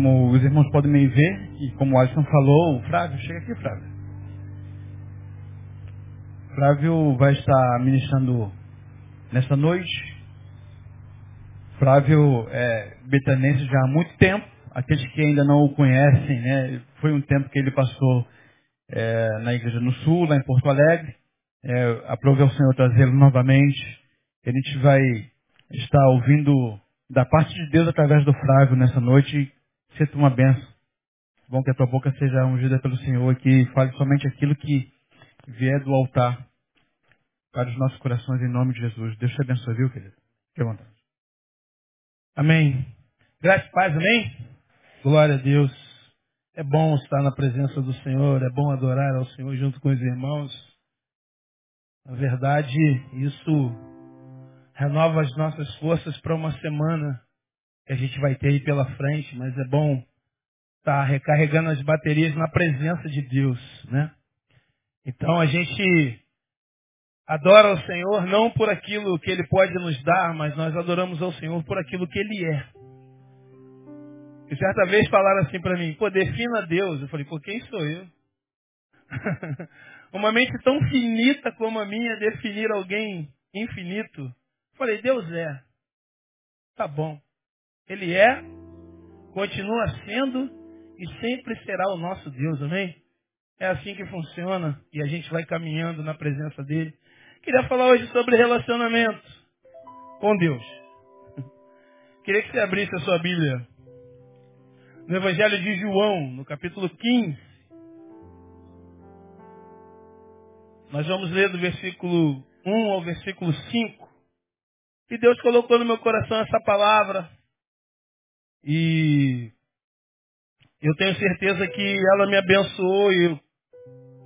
como os irmãos podem me ver, e como o Alisson falou, o Flávio, chega aqui, Flávio. Flávio vai estar ministrando nesta noite. Flávio é betanense já há muito tempo. Aqueles que ainda não o conhecem, né? Foi um tempo que ele passou é, na Igreja no Sul, lá em Porto Alegre. É, aprove ao Senhor trazê-lo novamente. A gente vai estar ouvindo da parte de Deus através do Flávio nessa noite. Seja uma benção. Bom que a tua boca seja ungida pelo Senhor que fale somente aquilo que vier do altar para os nossos corações em nome de Jesus. Deus te abençoe, viu, querido? Fique à vontade. Amém. Graças e paz, amém? Glória a Deus. É bom estar na presença do Senhor, é bom adorar ao Senhor junto com os irmãos. Na verdade, isso renova as nossas forças para uma semana que a gente vai ter aí pela frente, mas é bom estar recarregando as baterias na presença de Deus, né? Então a gente adora o Senhor não por aquilo que Ele pode nos dar, mas nós adoramos ao Senhor por aquilo que Ele é. E certa vez falaram assim para mim, pô, defina Deus. Eu falei, pô, quem sou eu? Uma mente tão finita como a minha definir alguém infinito. Eu falei, Deus é. Tá bom. Ele é, continua sendo e sempre será o nosso Deus, amém? É assim que funciona e a gente vai caminhando na presença dele. Queria falar hoje sobre relacionamento com Deus. Queria que você abrisse a sua Bíblia no Evangelho de João, no capítulo 15. Nós vamos ler do versículo 1 ao versículo 5. E Deus colocou no meu coração essa palavra. E eu tenho certeza que ela me abençoou e eu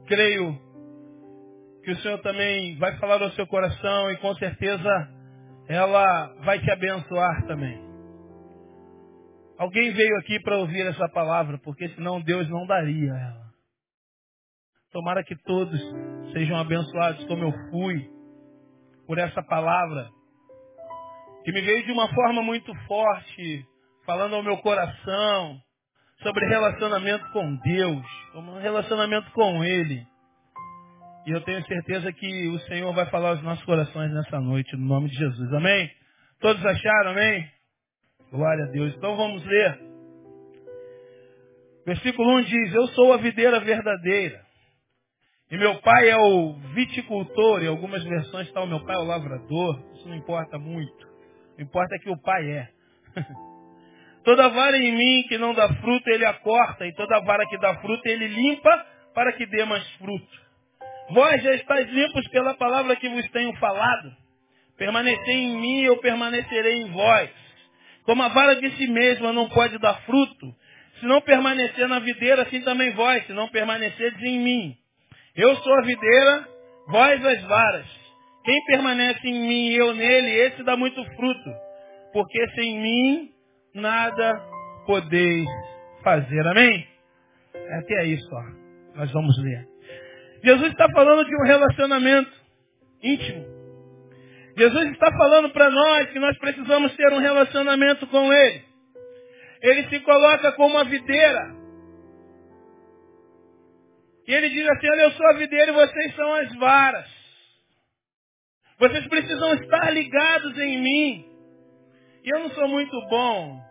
creio que o Senhor também vai falar ao seu coração e com certeza ela vai te abençoar também. Alguém veio aqui para ouvir essa palavra, porque senão Deus não daria ela. Tomara que todos sejam abençoados como eu fui por essa palavra, que me veio de uma forma muito forte, falando ao meu coração sobre relacionamento com Deus, um relacionamento com Ele. E eu tenho certeza que o Senhor vai falar aos nossos corações nessa noite, no nome de Jesus. Amém? Todos acharam, amém? Glória a Deus. Então vamos ler. Versículo 1 diz, Eu sou a videira verdadeira. E meu pai é o viticultor. Em algumas versões está o meu pai é o lavrador. Isso não importa muito. O importa é que o pai é. toda vara em mim que não dá fruto, ele a corta. E toda vara que dá fruto, ele limpa para que dê mais fruto. Vós já estáis limpos pela palavra que vos tenho falado. Permanecei em mim, eu permanecerei em vós. Como a vara de si mesma não pode dar fruto, se não permanecer na videira, assim também vós, se não permanecerdes em mim. Eu sou a videira, vós as varas. Quem permanece em mim e eu nele, esse dá muito fruto. Porque sem mim nada podeis fazer. Amém? Até aí só. Nós vamos ler. Jesus está falando de um relacionamento íntimo. Jesus está falando para nós que nós precisamos ter um relacionamento com Ele. Ele se coloca como a videira. E ele diz assim, olha, eu sou a videira e vocês são as varas. Vocês precisam estar ligados em mim. E eu não sou muito bom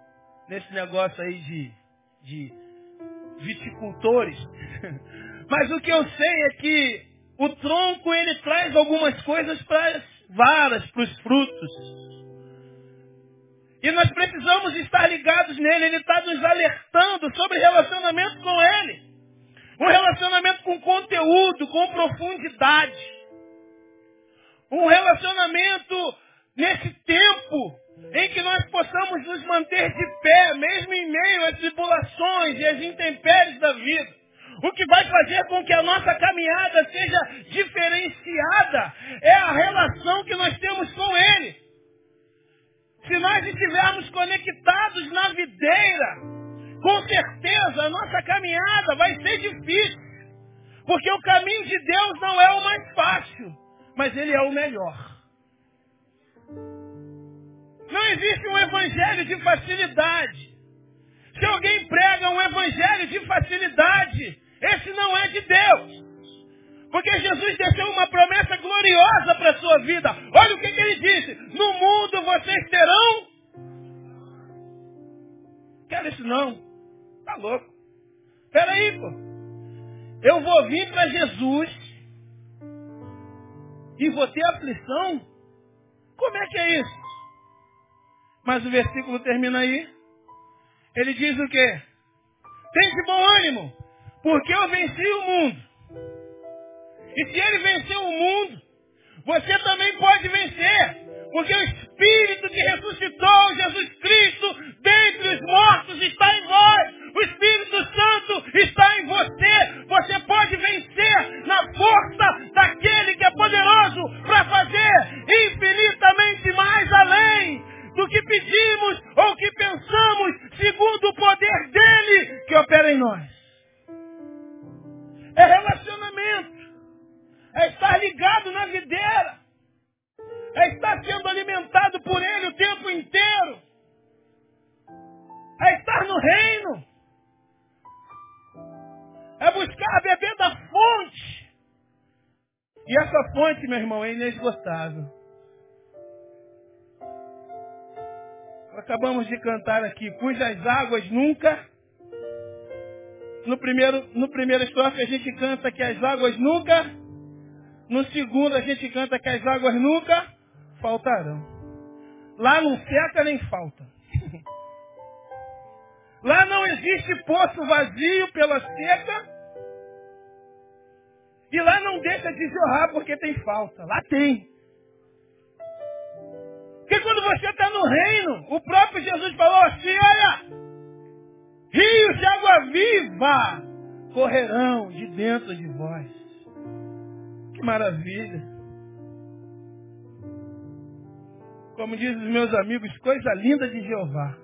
nesse negócio aí de, de viticultores. Mas o que eu sei é que o tronco ele traz algumas coisas para as varas, para os frutos. E nós precisamos estar ligados nele. Ele está nos alertando sobre relacionamento com ele. Um relacionamento com conteúdo, com profundidade. Um relacionamento nesse tempo em que nós possamos nos manter de pé, mesmo em meio às tribulações e às intempéries da vida. O que vai fazer com que a nossa caminhada seja diferenciada é a relação que nós temos com Ele. Se nós estivermos conectados na videira, com certeza a nossa caminhada vai ser difícil. Porque o caminho de Deus não é o mais fácil, mas ele é o melhor. Não existe um evangelho de facilidade. Se alguém prega um evangelho de facilidade, esse não é de Deus. Porque Jesus deixou uma promessa gloriosa para a sua vida. Olha o que, que ele disse. No mundo vocês terão. Quero isso não. Tá louco. Peraí, pô. Eu vou vir para Jesus e vou ter aflição? Como é que é isso? Mas o versículo termina aí. Ele diz o quê? Tem de bom ânimo, porque eu venci o mundo. E se ele venceu o mundo, você também pode vencer. Porque o Espírito que ressuscitou Jesus Cristo dentre os mortos está em vós. O Espírito Santo está em você. Você pode vencer na força daquele que é poderoso para fazer infinitamente mais além do que pedimos ou que pensamos, segundo o poder dele que opera em nós. É relacionamento é estar ligado na videira, é estar sendo alimentado por Ele o tempo inteiro, é estar no reino, é buscar beber da fonte. E essa fonte, meu irmão, é inesgotável. Acabamos de cantar aqui, cujas águas nunca. No primeiro, no primeiro estrofe a gente canta que as águas nunca no segundo a gente canta que as águas nunca faltarão. Lá não seca nem falta. Lá não existe poço vazio pela seca. E lá não deixa de jorrar porque tem falta. Lá tem. Porque quando você está no reino, o próprio Jesus falou assim, olha, rios de água viva correrão de dentro de vós maravilha. Como dizem os meus amigos, coisa linda de Jeová.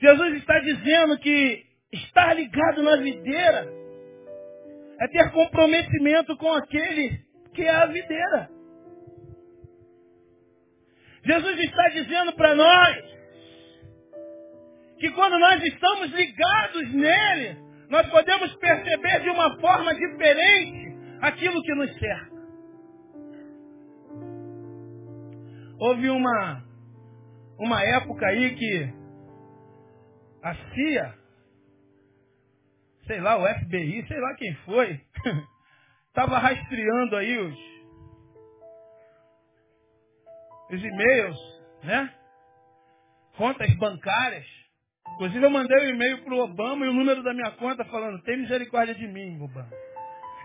Jesus está dizendo que estar ligado na videira é ter comprometimento com aquele que é a videira. Jesus está dizendo para nós que quando nós estamos ligados nele, nós podemos perceber de uma forma diferente aquilo que nos cerca. Houve uma, uma época aí que a CIA, sei lá, o FBI, sei lá quem foi, estava rastreando aí os, os e-mails, né? Contas bancárias Inclusive eu mandei um e-mail para o Obama e o número da minha conta falando, tem misericórdia de mim, Obama.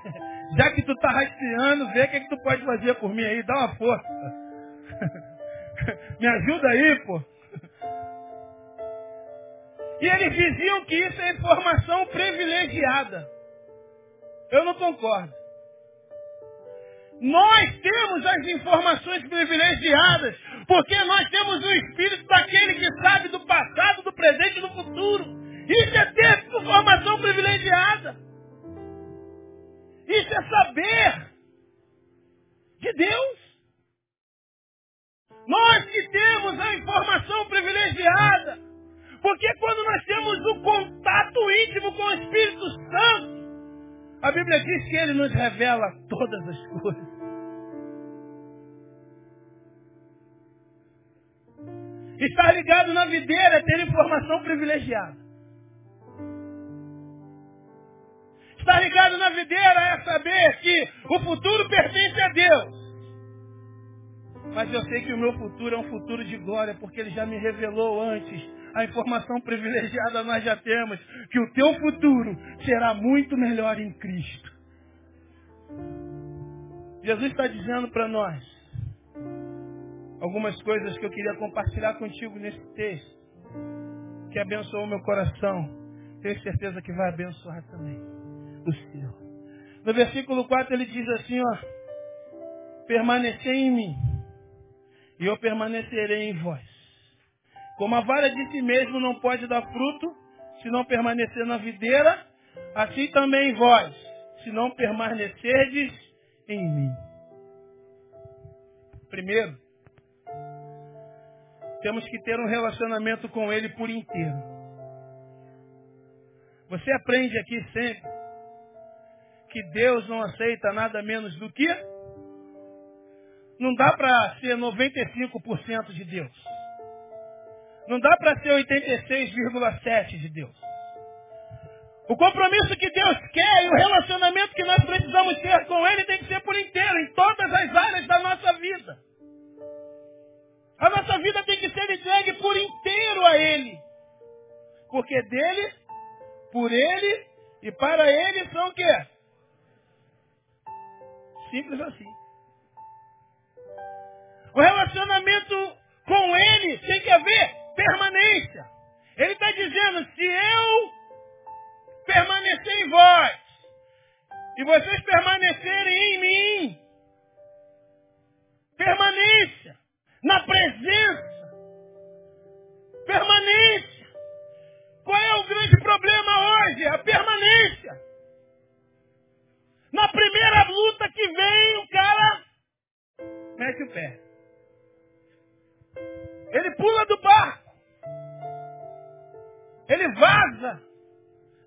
Já que tu está rastreando, vê o que, é que tu pode fazer por mim aí, dá uma força. Me ajuda aí, pô. E eles diziam que isso é informação privilegiada. Eu não concordo. Nós temos as informações privilegiadas, porque nós temos o espírito daquele que sabe do passado, do presente e do futuro. Isso é ter informação privilegiada. Isso é saber de Deus. Nós que temos a informação privilegiada, porque quando nós temos o contato íntimo com o Espírito Santo, a Bíblia diz que ele nos revela todas as coisas. Estar ligado na videira é ter informação privilegiada. Estar ligado na videira é saber que o futuro pertence a Deus. Mas eu sei que o meu futuro é um futuro de glória, porque Ele já me revelou antes. A informação privilegiada nós já temos, que o teu futuro será muito melhor em Cristo. Jesus está dizendo para nós, algumas coisas que eu queria compartilhar contigo nesse texto, que abençoou meu coração. Tenho certeza que vai abençoar também o seu. No versículo 4 ele diz assim, ó, permanecer em mim, e eu permanecerei em vós. Como a vara de si mesmo não pode dar fruto, se não permanecer na videira, assim também vós, se não permanecerdes em mim. Primeiro, temos que ter um relacionamento com Ele por inteiro. Você aprende aqui sempre que Deus não aceita nada menos do que. Não dá para ser 95% de Deus. Não dá para ser 86,7% de Deus. O compromisso que Deus quer e o relacionamento que nós precisamos ter com Ele tem que ser por inteiro, em todas as áreas da nossa vida. A nossa vida tem que ser entregue por inteiro a Ele. Porque dele, por Ele e para Ele são o quê? Simples assim. O relacionamento com Ele tem que haver permanência. Ele está dizendo, se eu permanecer em vós e vocês permanecerem em mim, permanência na presença, permanência. Qual é o grande problema hoje? A permanência. Na primeira luta que vem, o cara mete o pé. Ele pula do barco. Ele vaza.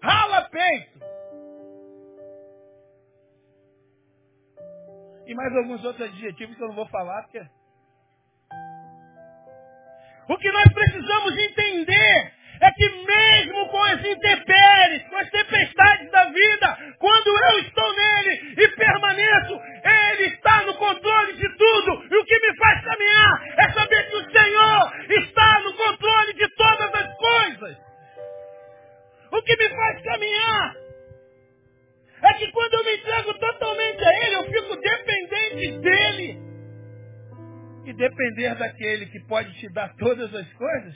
Rala peito. E mais alguns outros adjetivos que eu não vou falar, porque o que nós precisamos entender é que mesmo com as intempéries, com as tempestades da vida, quando eu estou nele e permaneço, ele está no controle de tudo. E o que me faz caminhar é saber que o Senhor está no controle de todas as coisas. O que me faz caminhar é que quando eu me entrego totalmente a Ele, eu fico dependente dEle e depender daquele que pode te dar todas as coisas,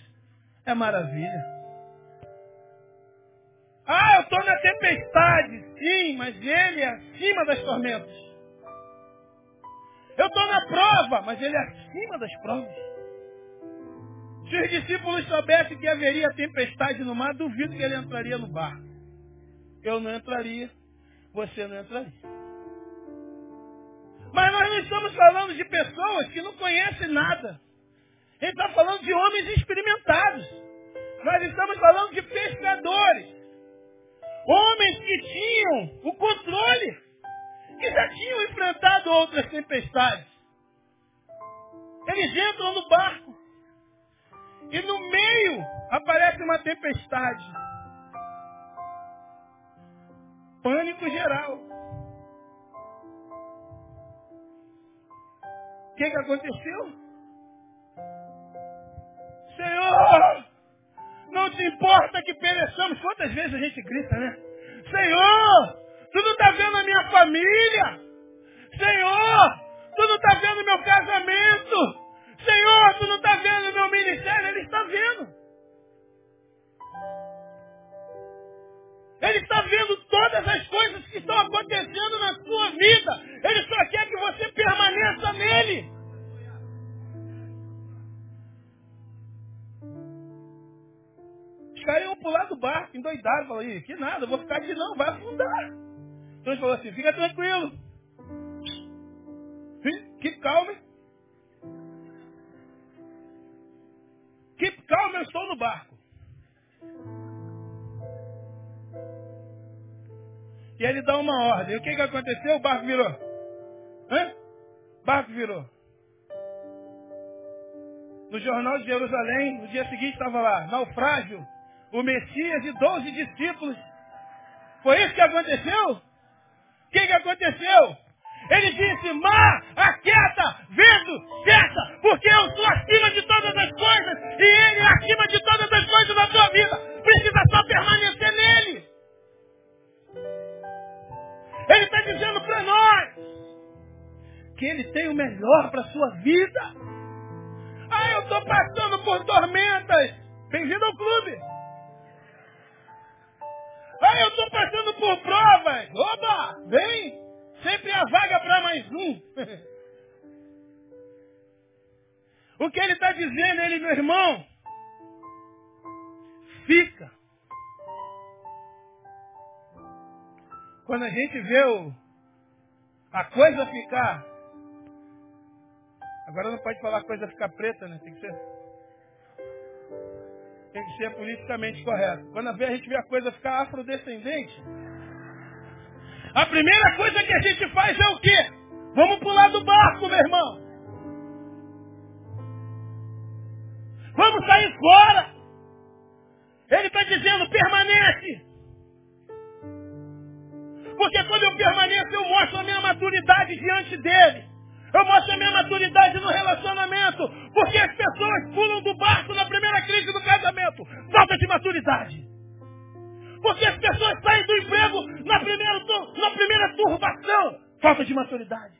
é maravilha. Ah, eu estou na tempestade, sim, mas ele é acima das tormentas. Eu estou na prova, mas ele é acima das provas. Se os discípulos soubessem que haveria tempestade no mar, duvido que ele entraria no barco. Eu não entraria, você não entraria. Mas nós não estamos falando de pessoas que não conhecem nada. Gente está falando de homens experimentados. Nós estamos falando de pescadores. Homens que tinham o controle, que já tinham enfrentado outras tempestades. Eles entram no barco. E no meio aparece uma tempestade. Pânico geral. Que, que aconteceu? Senhor, não te importa que pereçamos. Quantas vezes a gente grita, né? Senhor, tu não está vendo a minha família? Senhor, tu não está vendo meu casamento? Senhor, tu não está vendo meu ministério? Ele está vendo. Ele está vendo todas as coisas que estão acontecendo na sua vida. Ele só quer que você permaneça nele. Os caras iam pular do barco, endoidados, falaram, que nada, vou ficar aqui não, vai afundar. Então ele falou assim, fica tranquilo. Keep calm. Keep calm, eu estou no barco. E ele dá uma ordem. O que, que aconteceu? O barco virou. Hã? Barco virou. No jornal de Jerusalém, no dia seguinte estava lá, naufrágio, o Messias e doze discípulos. Foi isso que aconteceu? O que, que aconteceu? Ele disse, mar, aquieta, vento, cessa, porque eu sou acima de todas as coisas e ele é acima de todas as coisas na tua vida. Precisa só permanecer nele. Ele está dizendo para nós que Ele tem o melhor para a sua vida. Ah, eu estou passando por tormentas. Bem-vindo ao clube. Ah, eu estou passando por provas. Oba, vem. Sempre a vaga para mais um. o que ele está dizendo, ele, meu irmão, fica. Quando a gente vê o, a coisa ficar. Agora não pode falar coisa ficar preta, né? Tem que ser. Tem que ser politicamente correto. Quando a gente vê a coisa ficar afrodescendente, a primeira coisa que a gente faz é o quê? Vamos pular do barco, meu irmão. Vamos sair fora. Ele está dizendo, permanece. Porque quando eu permaneço, eu mostro a minha maturidade diante dele. Eu mostro a minha maturidade no relacionamento. Porque as pessoas pulam do barco na primeira crise do casamento. Falta de maturidade. Porque as pessoas saem do emprego na primeira, na primeira turbação. Falta de maturidade.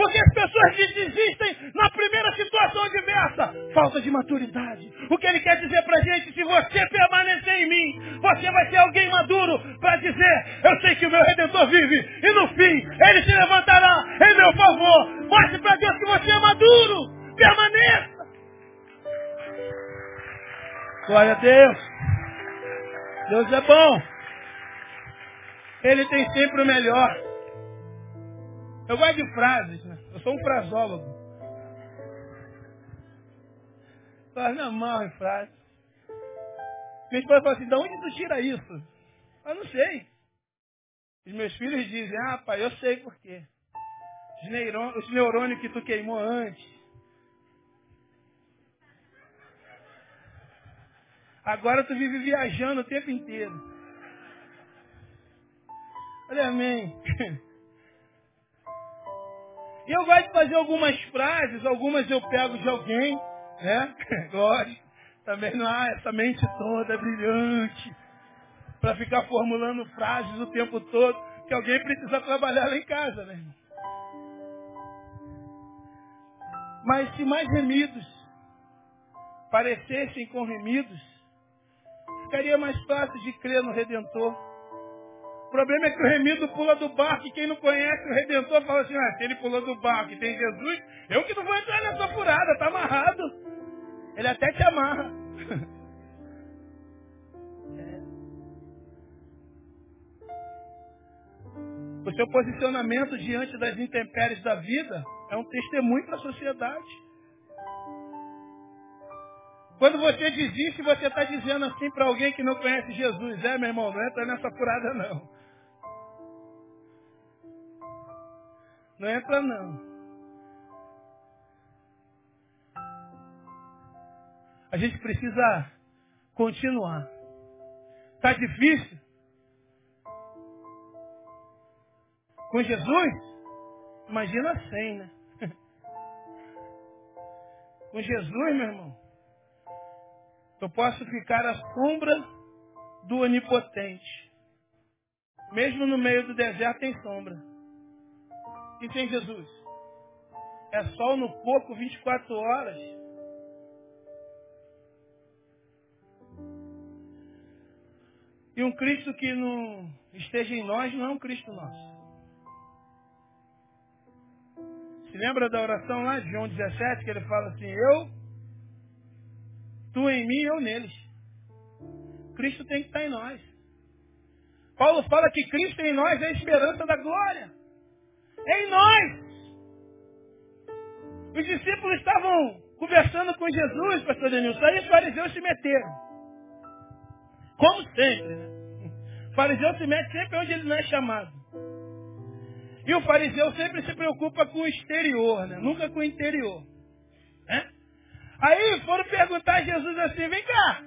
Porque as pessoas desistem na primeira situação adversa. Falta de maturidade. O que ele quer dizer para a gente, se você permanecer em mim, você vai ser alguém maduro para dizer, eu sei que o meu Redentor vive, e no fim, ele se levantará em meu favor. Mostre para Deus que você é maduro. Permaneça. Glória a Deus. Deus é bom. Ele tem sempre o melhor. Eu gosto de frases, né? Eu sou um frasólogo. Faz na mão em frase. Minha esposa fala assim, de onde tu tira isso? Eu não sei. Os meus filhos dizem, ah, pai, eu sei por quê. Os, neurônios, os neurônios que tu queimou antes. Agora tu vive viajando o tempo inteiro. Olha, amém. Eu gosto de fazer algumas frases, algumas eu pego de alguém, né? Gosto. Também não há essa mente toda brilhante para ficar formulando frases o tempo todo, que alguém precisa trabalhar lá em casa, né? Mas se mais remidos parecessem com remidos, ficaria mais fácil de crer no Redentor. O problema é que o remido pula do barco e quem não conhece o Redentor fala assim, ah, se ele pulou do barco e tem Jesus, eu que não vou entrar nessa furada, está amarrado. Ele até te amarra. O seu posicionamento diante das intempéries da vida é um testemunho para a sociedade. Quando você desiste, você está dizendo assim para alguém que não conhece Jesus. É, meu irmão, não entra nessa furada não. Não entra não. A gente precisa continuar. Está difícil? Com Jesus? Imagina sem, né? Com Jesus, meu irmão, eu posso ficar à sombra do onipotente. Mesmo no meio do deserto tem sombra. E tem Jesus. É sol no coco 24 horas. E um Cristo que não esteja em nós não é um Cristo nosso. Se lembra da oração lá de João 17, que ele fala assim, eu, tu em mim, eu neles. Cristo tem que estar em nós. Paulo fala que Cristo em nós é a esperança da glória em nós. Os discípulos estavam conversando com Jesus, pastor Denilson, aí os fariseus se meteram. Como sempre, né? O fariseu se mete sempre onde ele não é chamado. E o fariseu sempre se preocupa com o exterior, né? nunca com o interior. Né? Aí foram perguntar a Jesus assim, vem cá,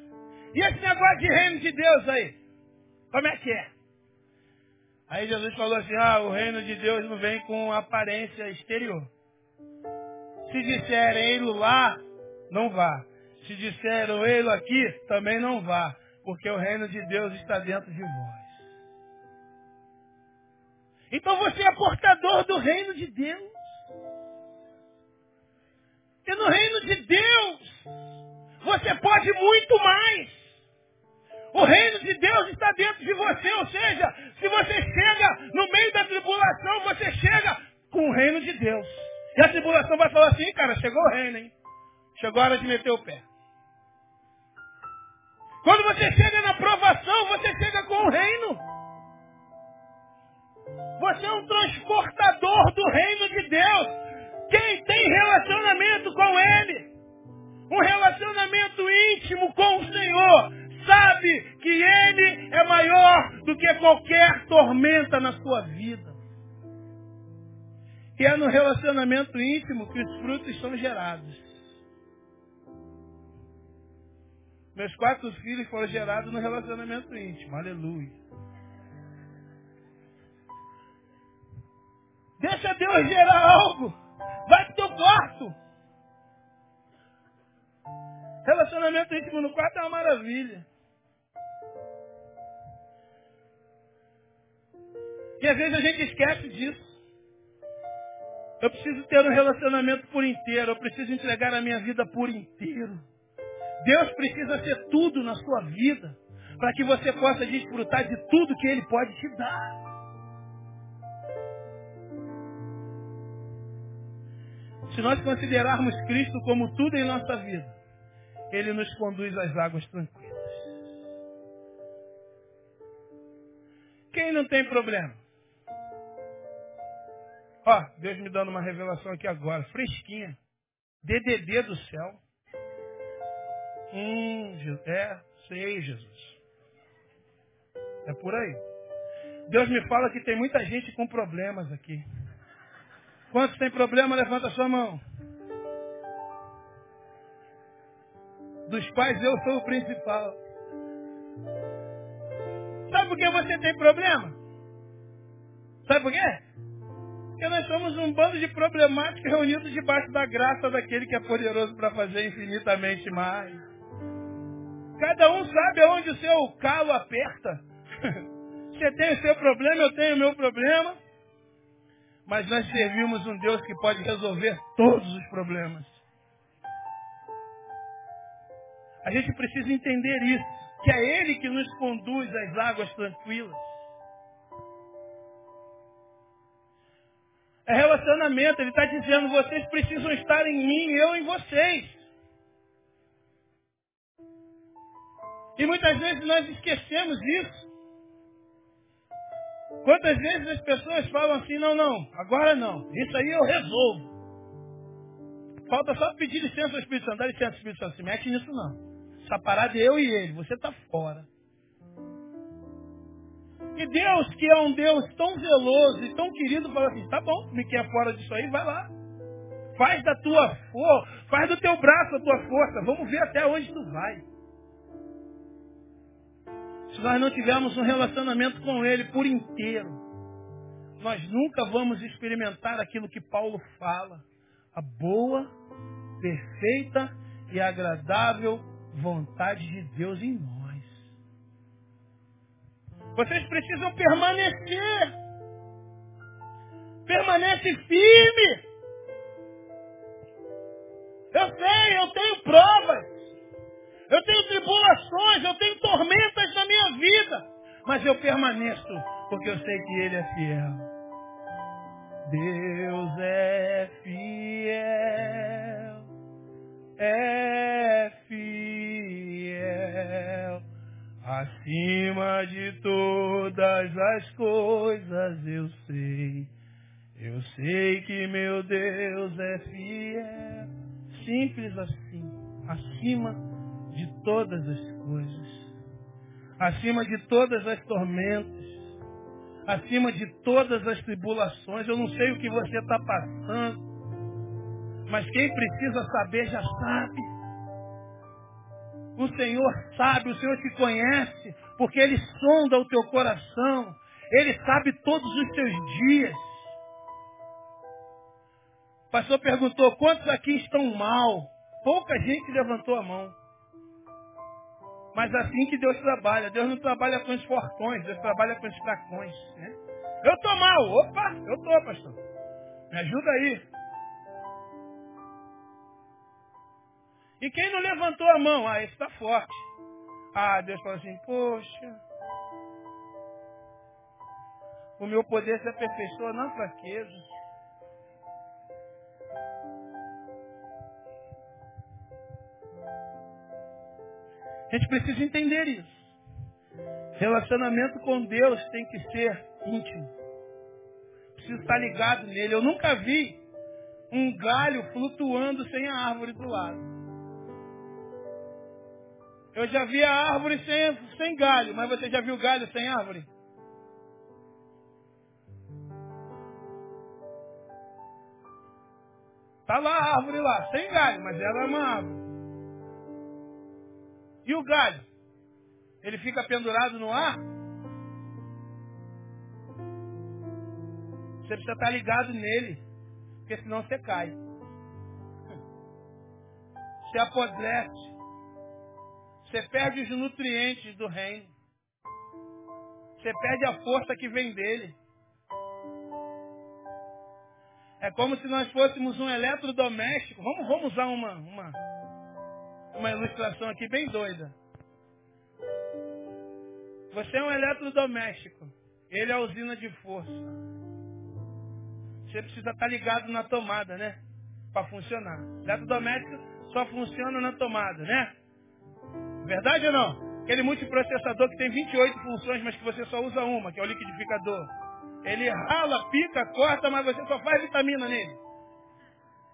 e esse negócio de reino de Deus aí? Como é que é? Aí Jesus falou assim, ah, o reino de Deus não vem com aparência exterior. Se disserem ele lá, não vá. Se disserem ele aqui, também não vá. Porque o reino de Deus está dentro de vós. Então você é portador do reino de Deus. E no reino de Deus, você pode muito mais. O reino de Deus está dentro de você, ou seja, se você chega no meio da tribulação, você chega com o reino de Deus. E a tribulação vai falar assim, cara, chegou o reino, hein? Chegou a hora de meter o pé. Quando você chega na provação, você chega com o reino. Você é um transportador do reino de Deus. Quem tem relacionamento com Ele Um relacionamento íntimo com o Senhor. Sabe que Ele é maior do que qualquer tormenta na sua vida. E é no relacionamento íntimo que os frutos são gerados. Meus quatro filhos foram gerados no relacionamento íntimo. Aleluia. Deixa Deus gerar algo. Vai pro teu quarto. Relacionamento íntimo no quarto é uma maravilha. E às vezes a gente esquece disso. Eu preciso ter um relacionamento por inteiro. Eu preciso entregar a minha vida por inteiro. Deus precisa ser tudo na sua vida. Para que você possa desfrutar de tudo que Ele pode te dar. Se nós considerarmos Cristo como tudo em nossa vida, Ele nos conduz às águas tranquilas. Quem não tem problema? Ó, Deus me dando uma revelação aqui agora, fresquinha. DDD do céu. Hum, é, sei, Jesus. É por aí. Deus me fala que tem muita gente com problemas aqui. Quantos tem problema? Levanta a sua mão. Dos pais, eu sou o principal. Sabe por que você tem problema? Sabe por quê? Porque nós somos um bando de problemáticos reunidos debaixo da graça daquele que é poderoso para fazer infinitamente mais. Cada um sabe aonde o seu calo aperta. Você tem o seu problema, eu tenho o meu problema. Mas nós servimos um Deus que pode resolver todos os problemas. A gente precisa entender isso, que é Ele que nos conduz às águas tranquilas. É relacionamento, Ele está dizendo, vocês precisam estar em mim, eu em vocês. E muitas vezes nós esquecemos isso. Quantas vezes as pessoas falam assim, não, não, agora não, isso aí eu resolvo. Falta só pedir licença ao Espírito Santo, dá licença Espírito Santo, se mete nisso não. Essa parada é eu e ele, você está fora. E Deus, que é um Deus tão zeloso e tão querido, fala assim, tá bom, me quer fora disso aí, vai lá. Faz da tua força, faz do teu braço a tua força, vamos ver até onde tu vai. Se nós não tivermos um relacionamento com Ele por inteiro, nós nunca vamos experimentar aquilo que Paulo fala. A boa, perfeita e agradável vontade de Deus em nós. Vocês precisam permanecer. Permanece firme. Eu sei, eu tenho provas. Eu tenho tribulações, eu tenho tormentas na minha vida. Mas eu permaneço, porque eu sei que Ele é fiel. Deus é fiel. É Acima de todas as coisas eu sei. Eu sei que meu Deus é fiel. Simples assim. Acima de todas as coisas. Acima de todas as tormentas. Acima de todas as tribulações. Eu não sei o que você está passando. Mas quem precisa saber já sabe. O Senhor sabe, o Senhor te conhece, porque Ele sonda o teu coração. Ele sabe todos os teus dias. O pastor perguntou, quantos aqui estão mal? Pouca gente levantou a mão. Mas assim que Deus trabalha. Deus não trabalha com os fortões, Deus trabalha com os fracões. Né? Eu estou mal. Opa, eu estou, pastor. Me ajuda aí. E quem não levantou a mão? Ah, esse está forte. Ah, Deus fala assim, poxa. O meu poder se aperfeiçoa na fraqueza. A gente precisa entender isso. Relacionamento com Deus tem que ser íntimo. Precisa estar ligado nele. Eu nunca vi um galho flutuando sem a árvore do lado. Eu já vi a árvore sem, sem galho, mas você já viu galho sem árvore? Tá lá a árvore lá, sem galho, mas ela é uma árvore. E o galho? Ele fica pendurado no ar? Você precisa estar ligado nele, porque senão você cai. Você apodrece. Você perde os nutrientes do reino. Você perde a força que vem dele. É como se nós fôssemos um eletrodoméstico. Vamos, vamos usar uma, uma, uma ilustração aqui bem doida. Você é um eletrodoméstico. Ele é a usina de força. Você precisa estar ligado na tomada, né? Para funcionar. Eletrodoméstico só funciona na tomada, né? Verdade ou não? Aquele multiprocessador que tem 28 funções, mas que você só usa uma, que é o liquidificador. Ele rala, pica, corta, mas você só faz vitamina nele.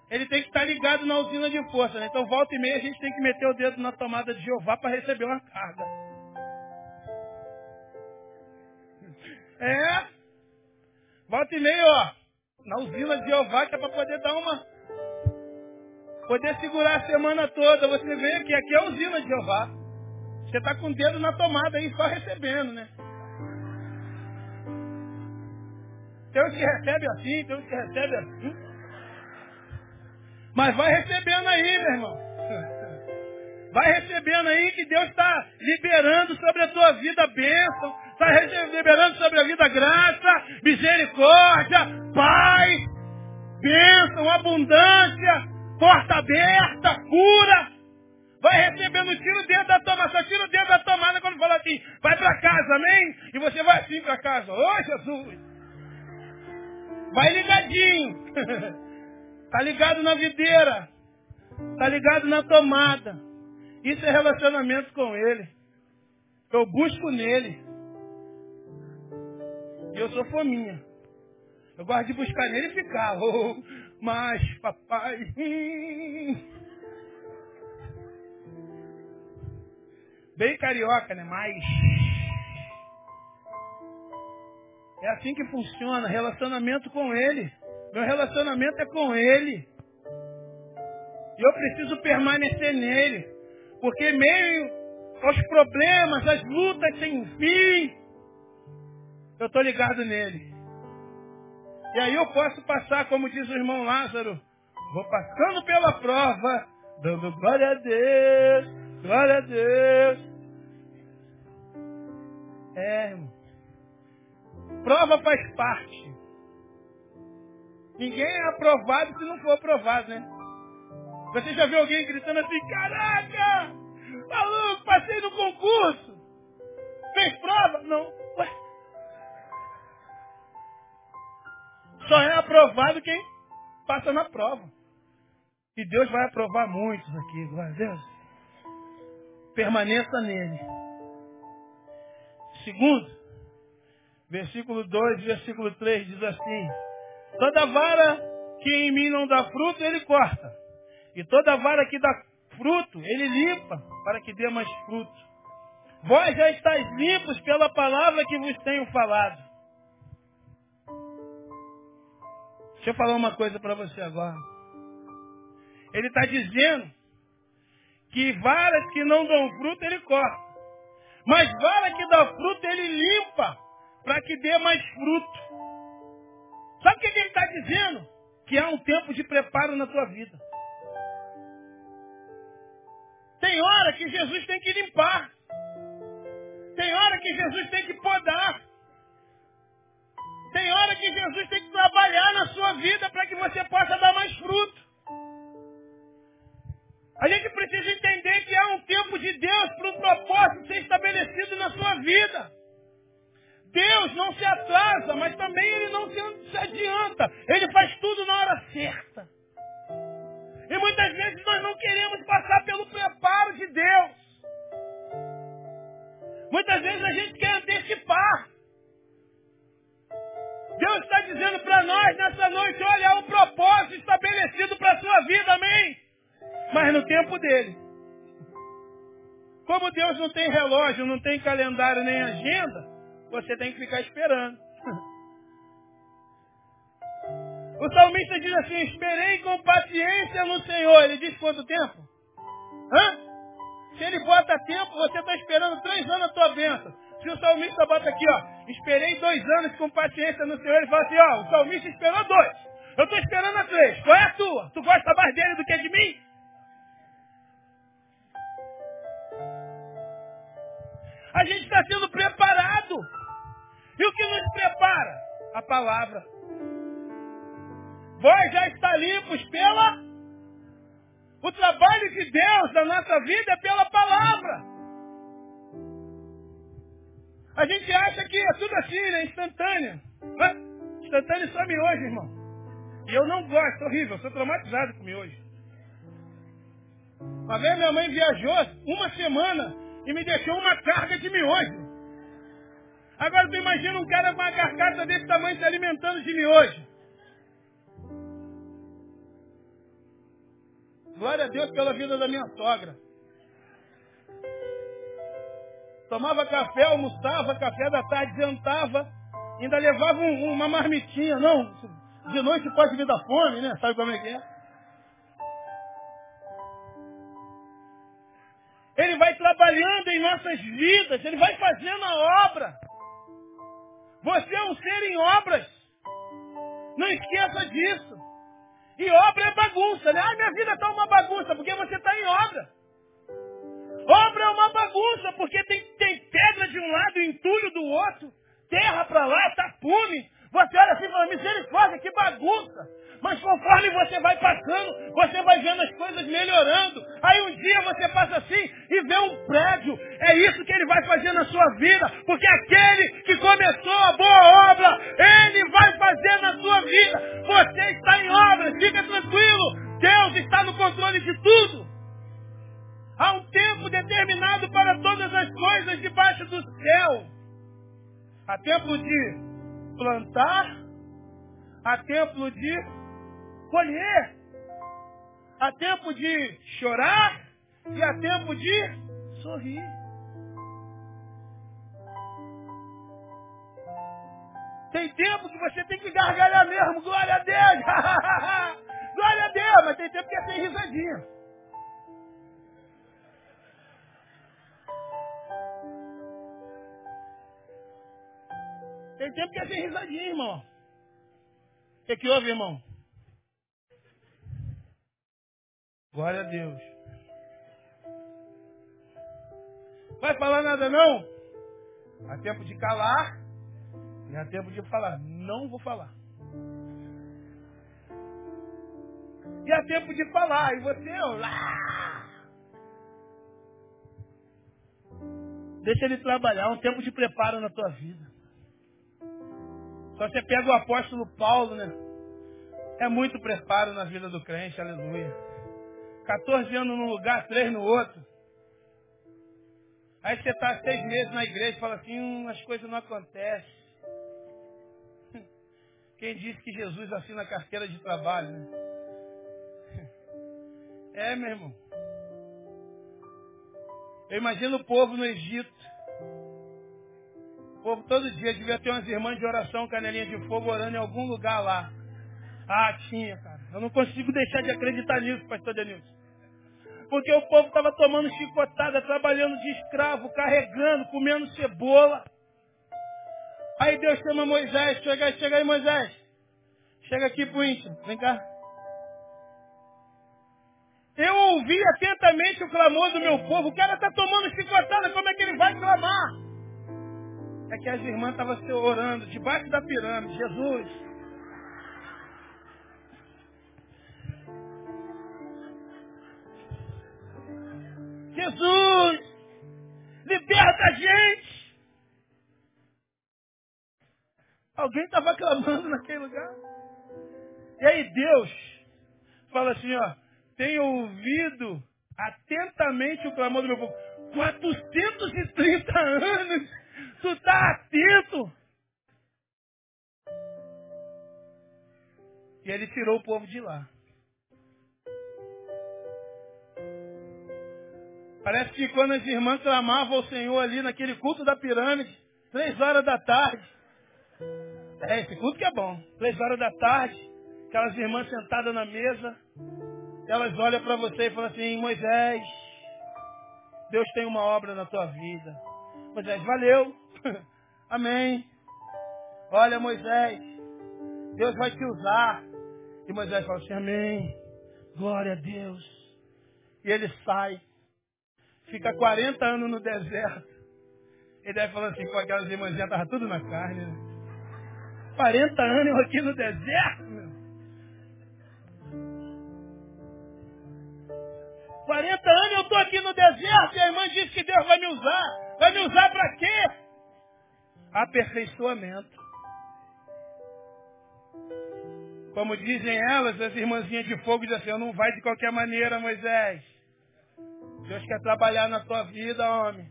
Ele tem que estar ligado na usina de força, né? Então volta e meia a gente tem que meter o dedo na tomada de Jeová para receber uma carga. É. Volta e meia, ó. Na usina de Jeová, que é para poder dar uma. Poder segurar a semana toda. Você vem aqui, aqui é a usina de Jeová. Você está com o dedo na tomada aí, só recebendo, né? Tem uns que recebe assim, tem uns que recebe assim. Mas vai recebendo aí, meu irmão. Vai recebendo aí que Deus está liberando sobre a tua vida bênção. Está liberando sobre a vida graça, misericórdia, paz, bênção, abundância, porta aberta, cura. Vai recebendo, tira o dedo da tomada, só tira o dedo da tomada quando fala assim, vai para casa, amém? E você vai assim para casa, ô Jesus! Vai ligadinho. tá ligado na videira. Tá ligado na tomada. Isso é relacionamento com Ele. Eu busco nele. E eu sou fominha. Eu gosto de buscar nele e ficar. Oh, mas, papai. Bem carioca, né? Mas. É assim que funciona, relacionamento com Ele. Meu relacionamento é com Ele. E eu preciso permanecer nele. Porque meio aos problemas, às lutas sem fim, eu estou ligado nele. E aí eu posso passar, como diz o irmão Lázaro, vou passando pela prova, dando glória a Deus, glória a Deus. É, irmão. Prova faz parte. Ninguém é aprovado se não for aprovado, né? Você já viu alguém gritando assim, caraca! Maluco, passei no concurso! Fez prova? Não. Ué. Só é aprovado quem passa na prova. E Deus vai aprovar muitos aqui, glória a Deus. Permaneça nele. Segundo, Versículo 2, versículo 3 diz assim: Toda vara que em mim não dá fruto, ele corta. E toda vara que dá fruto, ele limpa, para que dê mais fruto. Vós já estáis limpos pela palavra que vos tenho falado. Deixa eu falar uma coisa para você agora. Ele está dizendo que varas que não dão fruto, ele corta. Mas vara que dá fruto, ele limpa para que dê mais fruto. Sabe o que, ele está dizendo? Que há um tempo de preparo na tua vida. Tem hora que Jesus tem que limpar. Tem hora que Jesus tem que podar. Tem hora que Jesus tem que trabalhar na sua vida para que você possa dar mais fruto. A gente precisa entender que há um tempo de Deus para um propósito ser estabelecido na sua vida. Deus não se atrasa, mas também Ele não se adianta. Ele faz tudo na hora certa. E muitas vezes nós não queremos passar pelo preparo de Deus. Muitas vezes a gente quer antecipar. Deus está dizendo para nós nessa noite, tempo dele. Como Deus não tem relógio, não tem calendário nem agenda, você tem que ficar esperando. O salmista diz assim, esperei com paciência no Senhor. Ele diz quanto tempo? Hã? Se ele bota tempo, você está esperando três anos a tua bênção. Se o salmista bota aqui, ó, esperei dois anos com paciência no Senhor, ele fala assim, ó, o salmista esperou dois. Eu estou esperando a três. Qual é a tua? Tu gosta mais dele do que de mim? A gente está sendo preparado. E o que nos prepara? A palavra. Vós já está limpos pela. O trabalho de Deus na nossa vida é pela palavra. A gente acha que é tudo assim, né? Instantâneo. Instantâneo só hoje, irmão. E eu não gosto, horrível, eu sou traumatizado com hoje. Uma vez minha mãe viajou uma semana e me deixou uma carga de miojo. Agora tu imagina um cara com uma carcaça desse tamanho se alimentando de miojo. Glória a Deus pela vida da minha sogra. Tomava café, almoçava, café da tarde, jantava, ainda levava um, uma marmitinha. Não, de noite pode vir da fome, né? Sabe como é que é? Ele vai trabalhando em nossas vidas, ele vai fazendo a obra. Você é um ser em obras. Não esqueça disso. E obra é bagunça, né? Ah, minha vida está uma bagunça, porque você está em obra. Obra é uma bagunça, porque tem, tem pedra de um lado entulho do outro, terra para lá, tapume. Você olha assim e fala, misericórdia, que bagunça. Mas conforme você vai passando, você vai vendo as coisas melhorando. Aí um dia você passa assim sua vida. Porque aquele que começou a boa obra, ele vai fazer na sua vida. Você está em obra, fica tranquilo. Deus está no controle de tudo. Há um tempo determinado para todas as coisas debaixo do céu. Há tempo de plantar, há tempo de colher. Há tempo de chorar e há tempo de sorrir. Tem tempo que você tem que gargalhar mesmo, glória a Deus! glória a Deus, mas tem tempo que é sem risadinha. Tem tempo que é sem risadinha, irmão. O que, que houve, irmão? Glória a Deus. Vai falar nada não? Há tempo de calar e há tempo de falar. Não vou falar. E há tempo de falar. E você, lá. Deixa ele trabalhar. Um tempo de preparo na tua vida. Só você pega o apóstolo Paulo, né? É muito preparo na vida do crente, aleluia. 14 anos num lugar, 3 no outro. Aí você está seis meses na igreja e fala assim, hum, as coisas não acontecem. Quem disse que Jesus assina a carteira de trabalho, né? É, meu irmão. Eu imagino o povo no Egito. O povo todo dia devia ter umas irmãs de oração, canelinha de fogo, orando em algum lugar lá. Ah, tinha, cara. Eu não consigo deixar de acreditar nisso, pastor Denilson porque o povo estava tomando chicotada, trabalhando de escravo, carregando, comendo cebola. Aí Deus chama Moisés, chega chega aí Moisés. Chega aqui pro íntimo, vem cá. Eu ouvi atentamente o clamor do meu povo. O cara está tomando chicotada, como é que ele vai clamar? É que as irmãs estavam orando debaixo da pirâmide. Jesus, Jesus, liberta a gente. Alguém estava clamando naquele lugar. E aí Deus fala assim, ó, tem ouvido atentamente o clamor do meu povo. 430 anos, tu está atento. E ele tirou o povo de lá. Parece que quando as irmãs clamavam ao Senhor ali naquele culto da pirâmide, três horas da tarde. É, esse culto que é bom. Três horas da tarde, aquelas irmãs sentadas na mesa, elas olham para você e falam assim, Moisés, Deus tem uma obra na tua vida. Moisés, valeu. Amém. Olha, Moisés, Deus vai te usar. E Moisés fala assim, amém. Glória a Deus. E ele sai. Fica 40 anos no deserto. Ele deve falar assim, com aquelas irmãzinhas, estava tudo na carne. Né? 40 anos aqui no deserto, meu. 40 anos eu estou aqui no deserto e a irmã disse que Deus vai me usar. Vai me usar para quê? Aperfeiçoamento. Como dizem elas, as irmãzinhas de fogo dizem assim, não vai de qualquer maneira, Moisés. Deus quer trabalhar na tua vida, homem.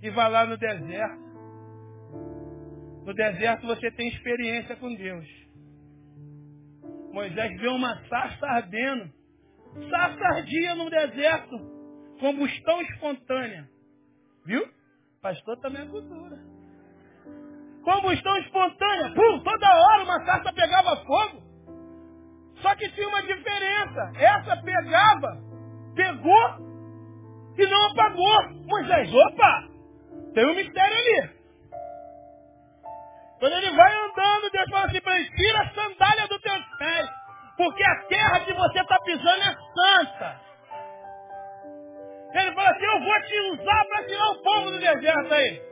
E vai lá no deserto. No deserto você tem experiência com Deus. Moisés vê uma sarça ardendo. Sarça ardia no deserto. Combustão espontânea. Viu? Pastor também é cultura. Combustão espontânea. Pum, toda hora uma sarça pegava fogo. Só que tinha uma diferença. Essa pegava, pegou e não apagou. Moisés, opa, tem um mistério ali. Quando ele vai andando, Deus fala assim para ele, tira a sandália do teu pés, porque a terra que você está pisando é santa. Ele fala assim, eu vou te usar para tirar o povo do deserto aí.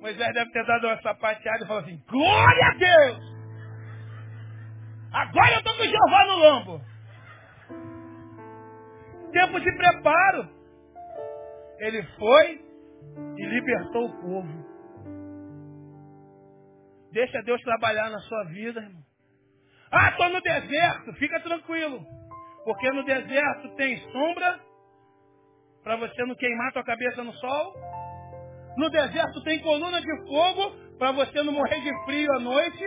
Moisés deve ter dado uma sapateada e falou assim, glória a Deus! Agora eu estou com Jeová no lombo. Tempo de preparo. Ele foi e libertou o povo. Deixa Deus trabalhar na sua vida, irmão. Ah, estou no deserto. Fica tranquilo. Porque no deserto tem sombra para você não queimar tua cabeça no sol. No deserto tem coluna de fogo para você não morrer de frio à noite.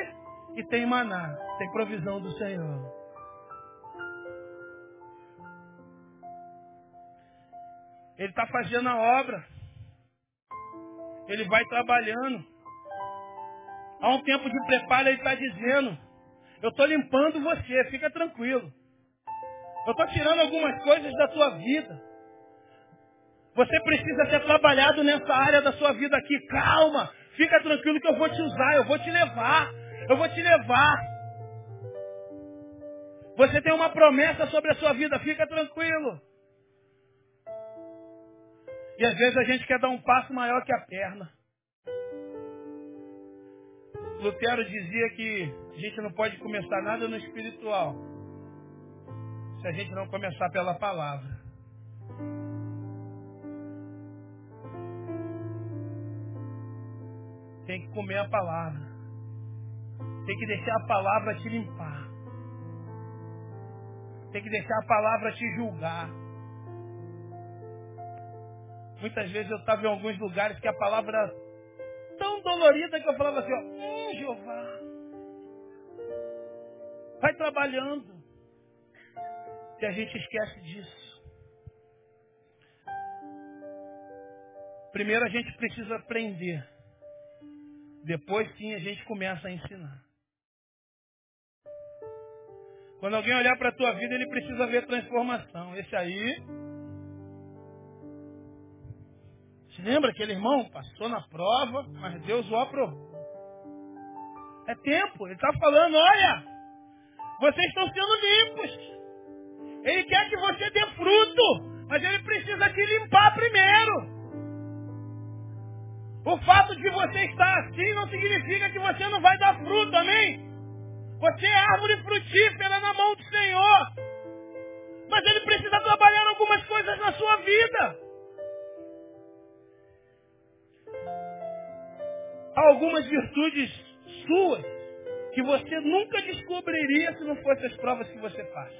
E tem maná, tem provisão do Senhor. Ele está fazendo a obra. Ele vai trabalhando. Há um tempo de preparo, ele está dizendo, eu estou limpando você, fica tranquilo. Eu estou tirando algumas coisas da tua vida. Você precisa ser trabalhado nessa área da sua vida aqui. Calma, fica tranquilo que eu vou te usar, eu vou te levar. Eu vou te levar. Você tem uma promessa sobre a sua vida, fica tranquilo. E às vezes a gente quer dar um passo maior que a perna. Lutero dizia que a gente não pode começar nada no espiritual se a gente não começar pela palavra. Tem que comer a palavra. Tem que deixar a palavra te limpar. Tem que deixar a palavra te julgar. Muitas vezes eu estava em alguns lugares que a palavra tão dolorida que eu falava assim, ó, Jeová, vai trabalhando. E a gente esquece disso. Primeiro a gente precisa aprender. Depois sim a gente começa a ensinar. Quando alguém olhar para a tua vida, ele precisa ver transformação. Esse aí. Se lembra aquele irmão? Passou na prova, mas Deus o aprovou. É tempo. Ele está falando, olha, vocês estão sendo limpos. Ele quer que você dê fruto, mas ele precisa te limpar primeiro. O fato de você estar assim não significa que você não vai dar fruto, amém? Você é árvore frutífera na mão do Senhor. Mas Ele precisa trabalhar algumas coisas na sua vida. Há algumas virtudes suas que você nunca descobriria se não fossem as provas que você faz.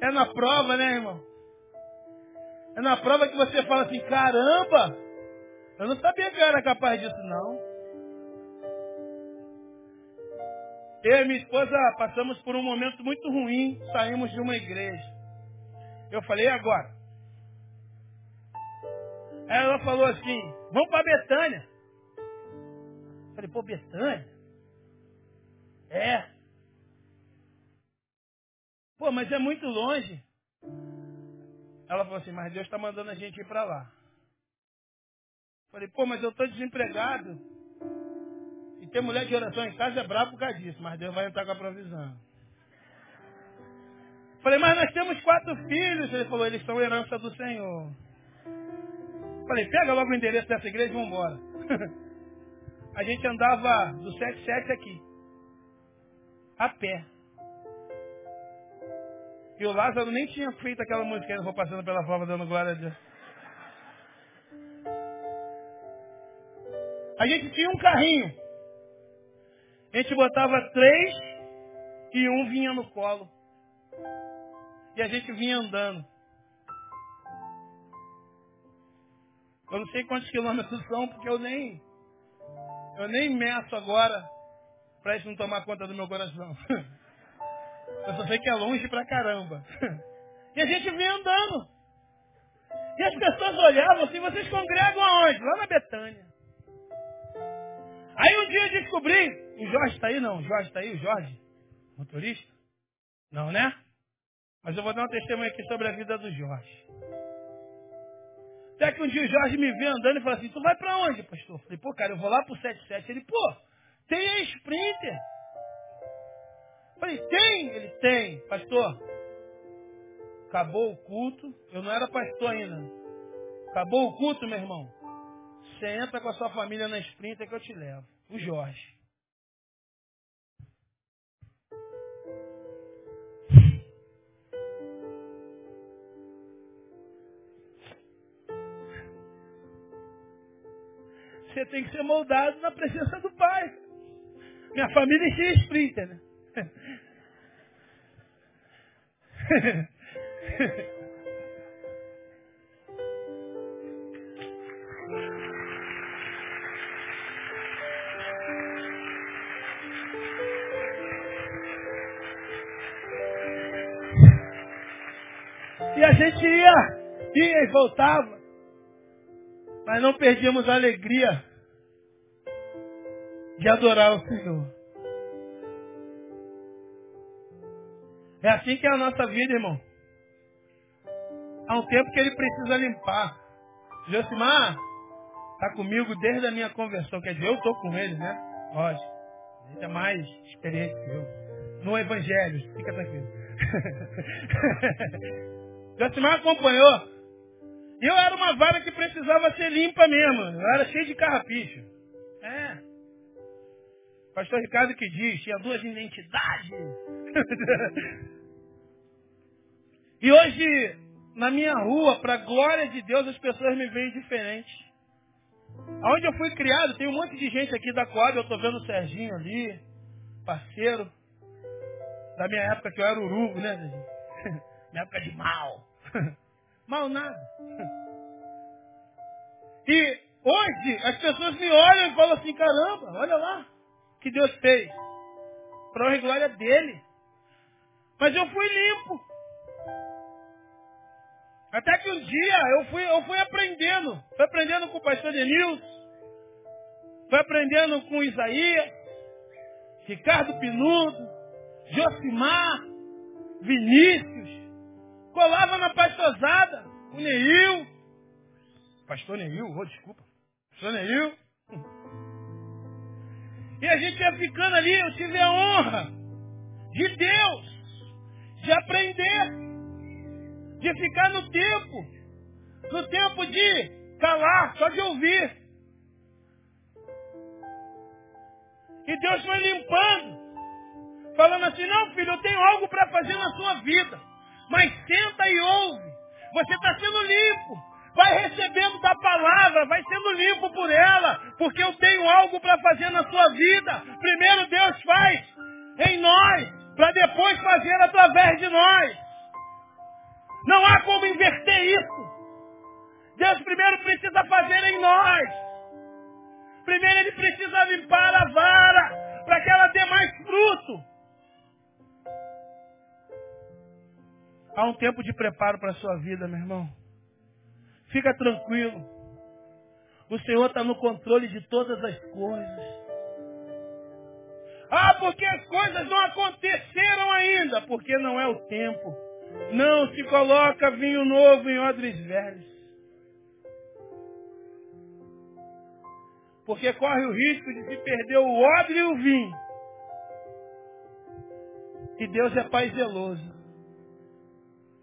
É na prova, né, irmão? É na prova que você fala assim, caramba, eu não sabia que eu era capaz disso, não. Eu e minha esposa passamos por um momento muito ruim, saímos de uma igreja. Eu falei, agora? Aí ela falou assim, vamos para Betânia. Eu falei, pô, Betânia? É. Pô, mas é muito longe. Ela falou assim, mas Deus está mandando a gente ir para lá. Eu falei, pô, mas eu estou desempregado. E ter mulher de oração em casa é brabo por causa disso, mas Deus vai entrar com a provisão. Falei, mas nós temos quatro filhos. Ele falou, eles são herança do Senhor. Falei, pega logo o endereço dessa igreja e vamos embora. a gente andava do 77 aqui. A pé. E o Lázaro nem tinha feito aquela música, ele foi passando pela prova dando glória a Deus. A gente tinha um carrinho. A gente botava três e um vinha no colo. E a gente vinha andando. Eu não sei quantos quilômetros são, porque eu nem eu nem meço agora para isso não tomar conta do meu coração. Eu só sei que é longe pra caramba. E a gente vinha andando. E as pessoas olhavam assim, vocês congregam aonde? Lá na Betânia. Aí um dia eu descobri, o Jorge está aí não? O Jorge está aí, o Jorge? Motorista? Não, né? Mas eu vou dar um testemunho aqui sobre a vida do Jorge. Até que um dia o Jorge me viu andando e falou assim, tu vai para onde, pastor? Eu falei, pô, cara, eu vou lá pro 77. Ele, pô, tem a Sprinter. Eu falei, tem? Ele, tem. Pastor, acabou o culto. Eu não era pastor ainda. Acabou o culto, meu irmão. Você entra com a sua família na Sprinter que eu te levo. O Jorge. Você tem que ser moldado na presença do Pai. Minha família enchia Sprinter, né? E a gente ia, ia e voltava. Mas não perdíamos a alegria de adorar o Senhor. É assim que é a nossa vida, irmão. Há um tempo que ele precisa limpar. Josimar está comigo desde a minha conversão. Quer dizer, eu estou com ele, né? Lógico. Ele é mais experiente que eu. No Evangelho, fica tranquilo. Josimar acompanhou. Eu era uma vara que precisava ser limpa mesmo. Eu era cheio de carrapicho. Pastor Ricardo que diz, tinha duas identidades. e hoje, na minha rua, para a glória de Deus, as pessoas me veem diferente. Aonde eu fui criado, tem um monte de gente aqui da Coab, eu estou vendo o Serginho ali, parceiro, da minha época que eu era urugo, né? minha época de mal. mal nada. E hoje as pessoas me olham e falam assim, caramba, olha lá, que Deus fez. Para e glória dele. Mas eu fui limpo. Até que um dia eu fui, eu fui aprendendo. Fui aprendendo com o pastor Denilson. Fui aprendendo com Isaías. Ricardo Pinudo. Josimar. Vinícius. Colava na pastosada. O Neil. Pastor Neil, oh, desculpa. Pastor Neil. E a gente ia ficando ali, eu tive a honra de Deus, de aprender, de ficar no tempo, no tempo de calar, só de ouvir. E Deus foi limpando, falando assim, não filho, eu tenho algo para fazer na sua vida, mas senta e ouve, você está sendo limpo, vai recebendo da palavra, vai sendo limpo por ela, porque eu tenho algo para fazer na sua vida. Primeiro Deus faz em nós, para depois fazer através de nós. Não há como inverter isso. Deus primeiro precisa fazer em nós. Primeiro ele precisa limpar a vara para que ela dê mais fruto. Há um tempo de preparo para a sua vida, meu irmão. Fica tranquilo. O Senhor está no controle de todas as coisas. Ah, porque as coisas não aconteceram ainda, porque não é o tempo. Não se coloca vinho novo em odres velhos. Porque corre o risco de se perder o odre e o vinho. E Deus é pai zeloso.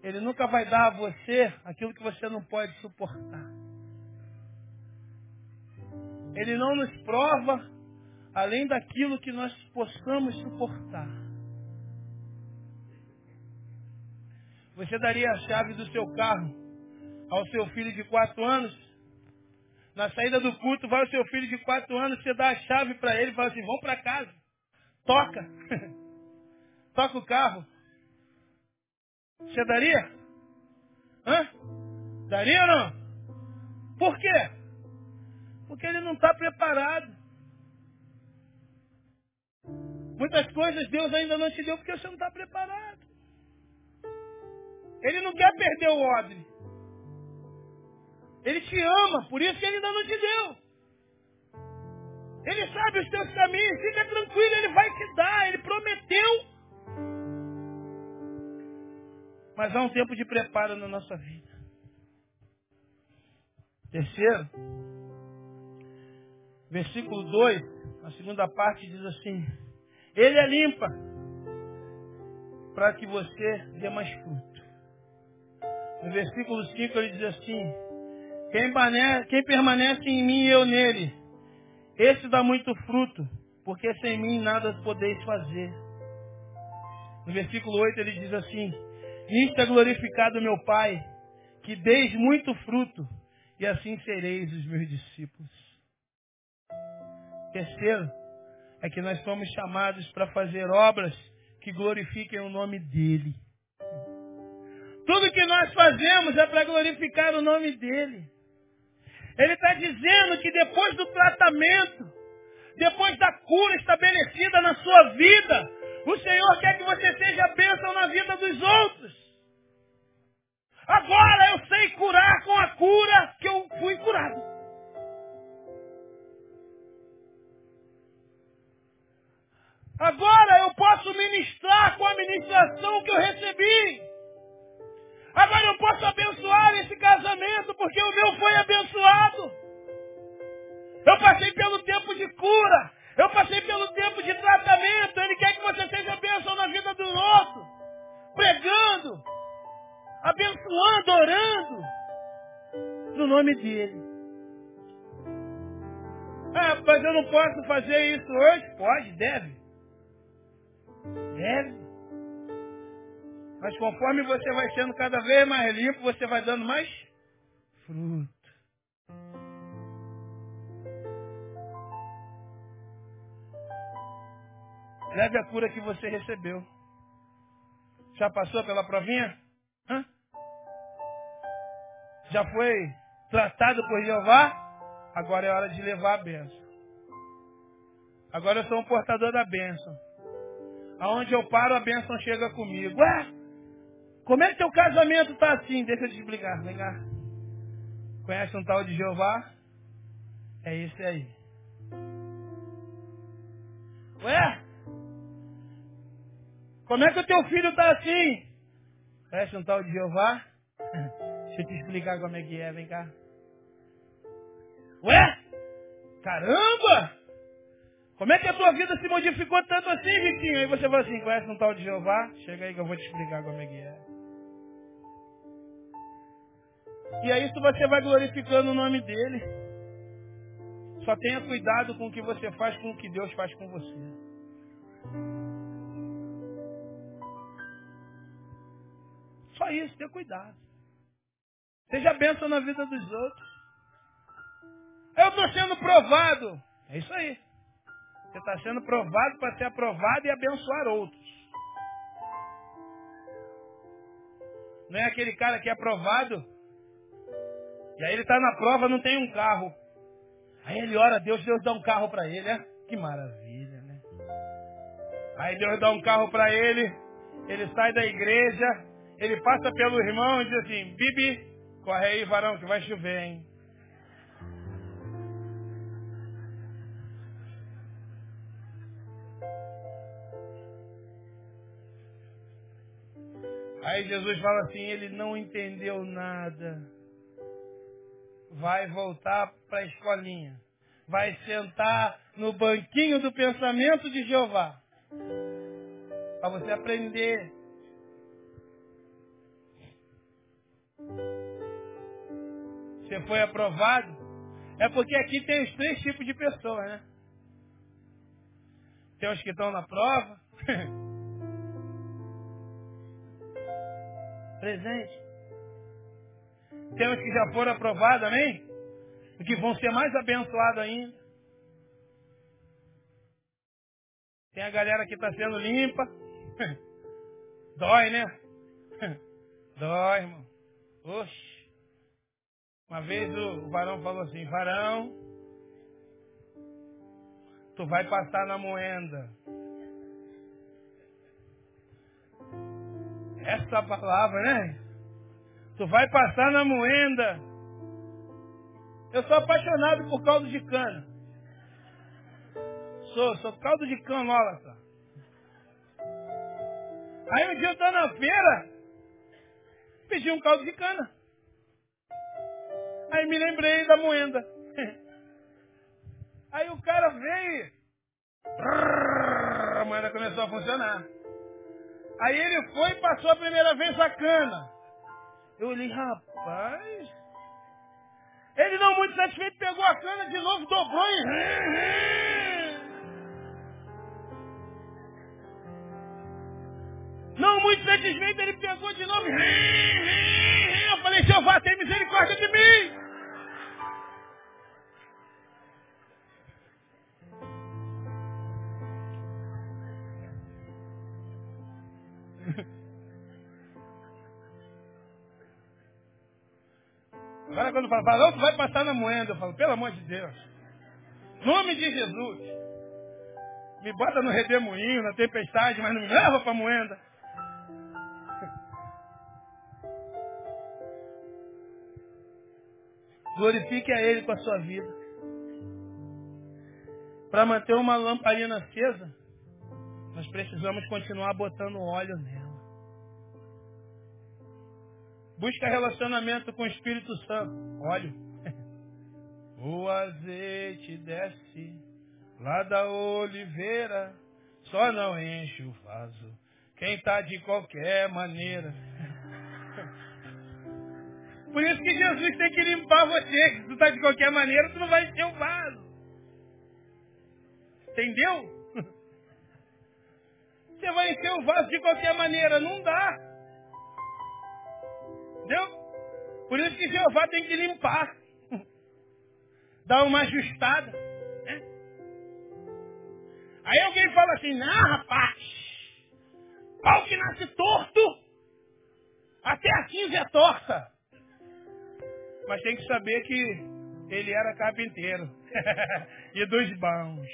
Ele nunca vai dar a você aquilo que você não pode suportar. Ele não nos prova além daquilo que nós possamos suportar. Você daria a chave do seu carro ao seu filho de quatro anos? Na saída do culto, vai o seu filho de quatro anos, você dá a chave para ele e fala assim, vamos para casa. Toca. Toca o carro. Você daria? Hã? Daria ou não? Por quê? Porque ele não está preparado. Muitas coisas Deus ainda não te deu porque você não está preparado. Ele não quer perder o odre. Ele te ama, por isso que ele ainda não te deu. Ele sabe os teus caminhos, fica tranquilo, ele vai te dar, ele prometeu. Mas há um tempo de preparo na nossa vida. Terceiro, versículo 2, a segunda parte diz assim: ele é limpa para que você dê mais fruto. No versículo 5 ele diz assim: quem permanece, quem permanece em mim e eu nele, esse dá muito fruto, porque sem mim nada podeis fazer. No versículo 8 ele diz assim: Nisto é glorificado meu Pai, que deis muito fruto, e assim sereis os meus discípulos. Terceiro, é que nós somos chamados para fazer obras que glorifiquem o nome dEle. Tudo que nós fazemos é para glorificar o nome dEle. Ele está dizendo que depois do tratamento, depois da cura estabelecida na sua vida, o Senhor quer que você seja bênção na vida dos outros. Agora eu sei curar com a cura que eu fui curado. Agora eu posso ministrar com a ministração que eu recebi. Agora eu posso abençoar esse casamento porque o meu foi abençoado. Eu passei pelo tempo de cura. Eu passei pelo tempo de tratamento. Ele quer que você seja bênção na vida do outro. Pregando, abençoando, orando. No nome dele. Ah, mas eu não posso fazer isso hoje? Pode, deve. Deve. Mas conforme você vai sendo cada vez mais limpo, você vai dando mais fruto. Leve a cura que você recebeu. Já passou pela provinha? Hã? Já foi tratado por Jeová? Agora é hora de levar a bênção. Agora eu sou um portador da bênção. Aonde eu paro, a bênção chega comigo. Ué, como é que teu casamento está assim? Deixa eu te explicar. Vem cá. Conhece um tal de Jeová? É esse aí. Ué, como é que o teu filho está assim? Conhece um tal de Jeová? Deixa eu te explicar como é que é. Vem cá. Ué, caramba! Como é que a tua vida se modificou tanto assim, Vitinho? Aí você fala assim, conhece um tal de Jeová? Chega aí que eu vou te explicar como é que é. E aí isso você vai glorificando o nome dele. Só tenha cuidado com o que você faz, com o que Deus faz com você. Isso, tenha cuidado. Seja bênção na vida dos outros. Eu estou sendo provado. É isso aí. Você está sendo provado para ser aprovado e abençoar outros. Não é aquele cara que é aprovado. E aí ele está na prova, não tem um carro. Aí ele ora a Deus, Deus dá um carro para ele, né? Que maravilha, né? Aí Deus dá um carro para ele, ele sai da igreja Ele passa pelo irmão e diz assim, Bibi, corre aí, varão, que vai chover, hein? Aí Jesus fala assim, ele não entendeu nada. Vai voltar para a escolinha. Vai sentar no banquinho do pensamento de Jeová. Para você aprender. Você foi aprovado? É porque aqui tem os três tipos de pessoas, né? Tem os que estão na prova. presente. Temos que já foram aprovados, amém? E que vão ser mais abençoados ainda. Tem a galera que está sendo limpa. Dói, né? Dói, irmão. Oxe. Uma vez o varão falou assim, varão, tu vai passar na moenda. Essa palavra, né? Tu vai passar na moenda. Eu sou apaixonado por caldo de cana. Sou, sou caldo de só. Aí um dia eu tô na feira, pedi um caldo de cana. Aí me lembrei da moenda. Aí o cara veio. A moeda começou a funcionar. Aí ele foi e passou a primeira vez a cana. Eu olhei, rapaz. Ele não muito satisfeito, pegou a cana de novo, dobrou e. Não muito satisfeito, ele pegou de novo. Falei, Jeová, tem misericórdia de mim. Agora quando fala, Barão, tu vai passar na moeda. Eu falo, pelo amor de Deus. Nome de Jesus. Me bota no redemoinho, na tempestade, mas não me leva para a moeda. Glorifique a Ele com a sua vida. Para manter uma lamparina acesa, nós precisamos continuar botando óleo nela. Busca relacionamento com o Espírito Santo. Olha. O azeite desce lá da oliveira, só não enche o vaso. Quem está de qualquer maneira. Por isso que Jesus tem que limpar você. Se tu está de qualquer maneira, tu não vai encher o vaso. Entendeu? Você vai encher o vaso de qualquer maneira. Não dá. Entendeu? Por isso que Jeová tem que limpar. Dar uma ajustada. Né? Aí alguém fala assim, não rapaz, pau que nasce torto, até a cinza é torta. Mas tem que saber que ele era carpinteiro. e dos bons.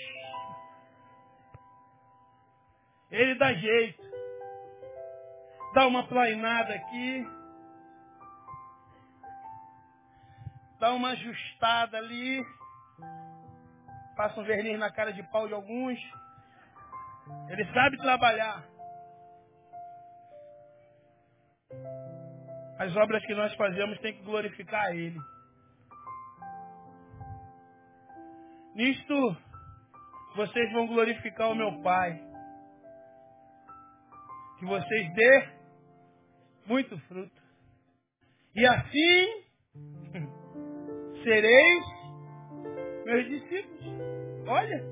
Ele dá jeito. Dá uma plainada aqui, dá uma ajustada ali, passa um verniz na cara de pau de alguns. Ele sabe trabalhar. As obras que nós fazemos tem que glorificar a Ele. Nisto, vocês vão glorificar o meu Pai. Que vocês dê muito fruto. E assim sereis meus discípulos. Olha,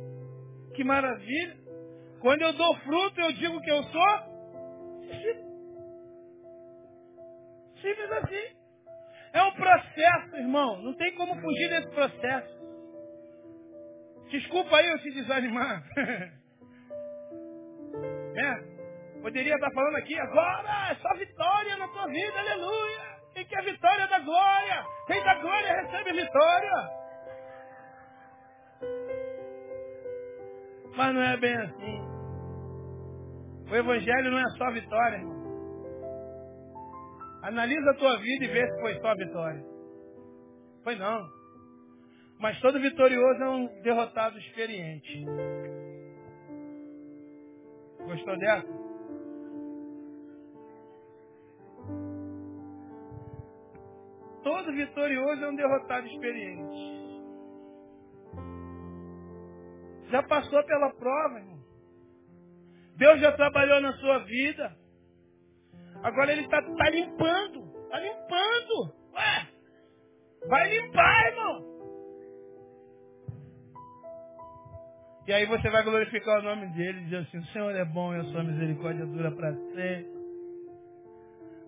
que maravilha. Quando eu dou fruto, eu digo que eu sou Simples assim. É um processo, irmão. Não tem como fugir desse processo. Desculpa aí eu te desanimar. é? Poderia estar falando aqui agora, é só vitória na tua vida, aleluia. Quem quer vitória da glória? Quem da glória recebe vitória. Mas não é bem assim. O evangelho não é só vitória, irmão. Analisa a tua vida e vê se foi só vitória. Foi não. Mas todo vitorioso é um derrotado experiente. Gostou dessa? Todo vitorioso é um derrotado experiente. Já passou pela prova, irmão. Deus já trabalhou na sua vida. Agora ele está tá limpando. Está limpando. Ué, vai limpar, irmão. E aí você vai glorificar o nome dele dizer assim, o Senhor é bom e a sua misericórdia dura para sempre.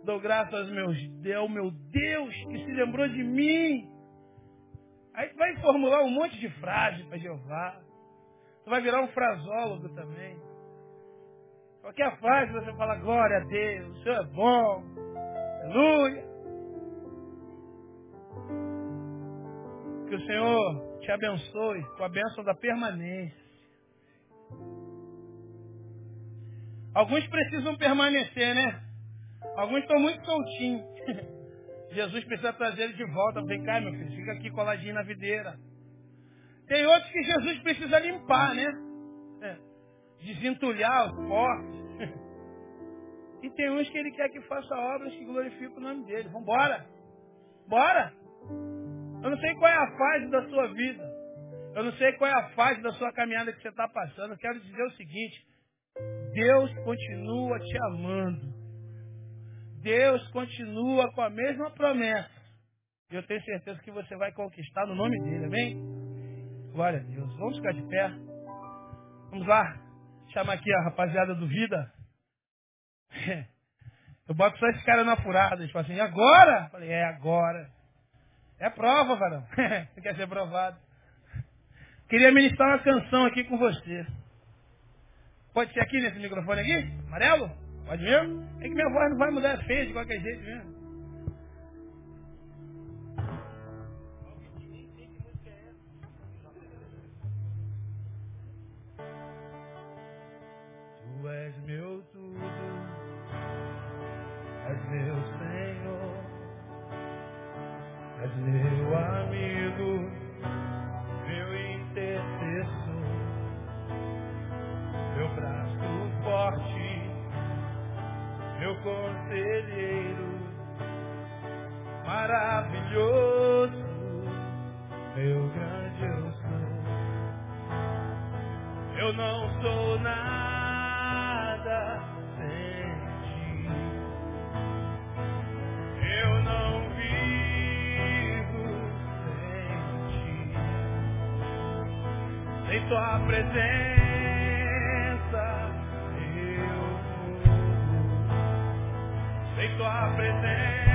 Dou graças meus Deus, meu Deus, que se lembrou de mim. Aí tu vai formular um monte de frases para Jeová. Tu vai virar um frasólogo também. Qualquer frase você fala, glória a Deus, o Senhor é bom. Aleluia. Que o Senhor te abençoe com a bênção da permanência. Alguns precisam permanecer, né? Alguns estão muito soltinhos. Jesus precisa trazer ele de volta. Vem cá, meu filho, fica aqui coladinho na videira. Tem outros que Jesus precisa limpar, né? É. Desentulhar os porcos. E tem uns que ele quer que faça obras que glorifiquem o nome dele. Vambora! Bora! Eu não sei qual é a fase da sua vida. Eu não sei qual é a fase da sua caminhada que você está passando. Eu quero dizer o seguinte. Deus continua te amando. Deus continua com a mesma promessa. Eu tenho certeza que você vai conquistar no nome dele, amém? Glória a Deus. Vamos ficar de pé. Vamos lá. Chamar aqui a rapaziada do Vida. Eu boto só esse cara na furada. Eles falam assim, agora? Eu falei, é agora. É prova, varão. Você quer ser provado. Queria ministrar uma canção aqui com você. Pode ser aqui nesse microfone aqui? Amarelo? Pode mesmo? É que minha voz não vai mudar, é feia de qualquer jeito mesmo. És meu tudo, Sem tua presença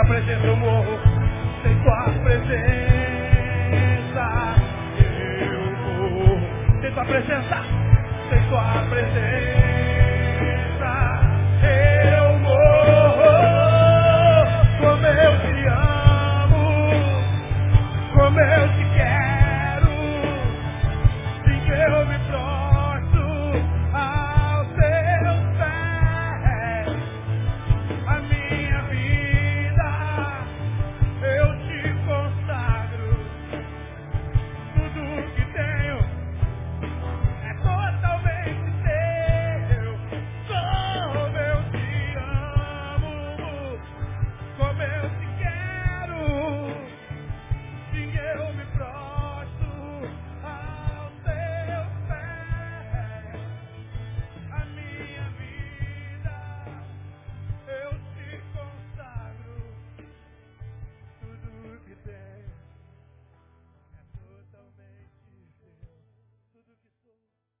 tua presença eu morro. Sem tua presença eu morro. Sem tua presença, sem tua presença